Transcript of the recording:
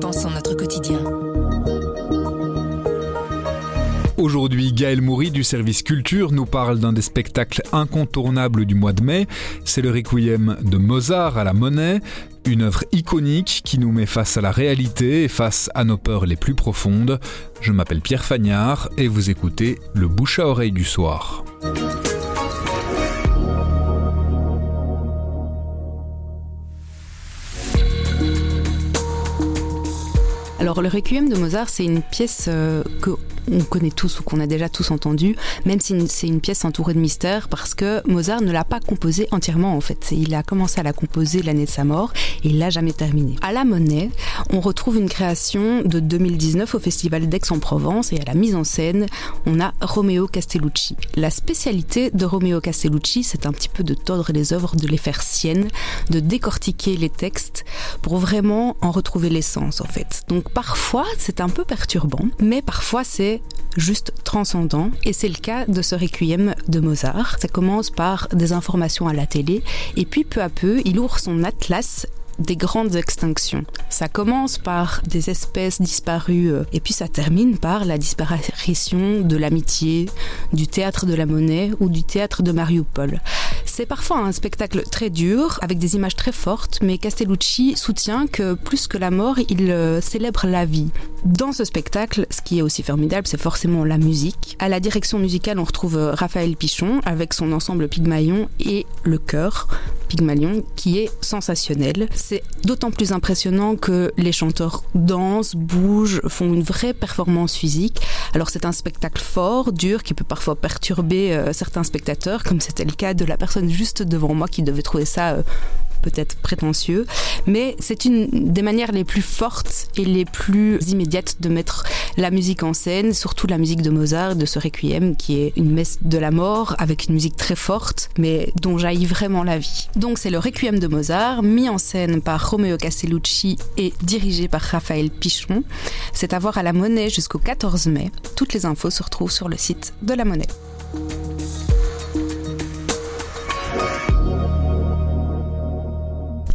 dans notre quotidien. Aujourd'hui, Gaël Moury du service culture nous parle d'un des spectacles incontournables du mois de mai. C'est le Requiem de Mozart à la Monnaie, une œuvre iconique qui nous met face à la réalité et face à nos peurs les plus profondes. Je m'appelle Pierre Fagnard et vous écoutez le bouche à oreille du soir. Alors le Requiem de Mozart, c'est une pièce euh, que on connaît tous ou qu'on a déjà tous entendu, même si c'est une pièce entourée de mystère, parce que Mozart ne l'a pas composée entièrement en fait. Il a commencé à la composer l'année de sa mort et il l'a jamais terminée. À la Monnaie, on retrouve une création de 2019 au Festival d'Aix-en-Provence et à la mise en scène, on a Romeo Castellucci. La spécialité de Romeo Castellucci, c'est un petit peu de tordre les œuvres, de les faire siennes, de décortiquer les textes pour vraiment en retrouver l'essence en fait. Donc parfois c'est un peu perturbant, mais parfois c'est juste transcendant et c'est le cas de ce requiem de Mozart. Ça commence par des informations à la télé et puis peu à peu il ouvre son atlas des grandes extinctions. Ça commence par des espèces disparues euh, et puis ça termine par la disparition de l'amitié, du théâtre de la monnaie ou du théâtre de Mariupol. C'est parfois un spectacle très dur, avec des images très fortes, mais Castellucci soutient que plus que la mort, il euh, célèbre la vie. Dans ce spectacle, ce qui est aussi formidable, c'est forcément la musique. À la direction musicale, on retrouve euh, Raphaël Pichon avec son ensemble Pygmalion et le chœur Pygmalion qui est sensationnel. C'est d'autant plus impressionnant que les chanteurs dansent, bougent, font une vraie performance physique. Alors c'est un spectacle fort, dur, qui peut parfois perturber euh, certains spectateurs, comme c'était le cas de la personne juste devant moi qui devait trouver ça euh, peut-être prétentieux, mais c'est une des manières les plus fortes et les plus immédiates de mettre la musique en scène, surtout la musique de Mozart, de ce requiem qui est une messe de la mort avec une musique très forte, mais dont jaillit vraiment la vie. Donc c'est le requiem de Mozart, mis en scène par Romeo Castellucci et dirigé par Raphaël Pichon. C'est à voir à la Monnaie jusqu'au 14 mai. Toutes les infos se retrouvent sur le site de la Monnaie.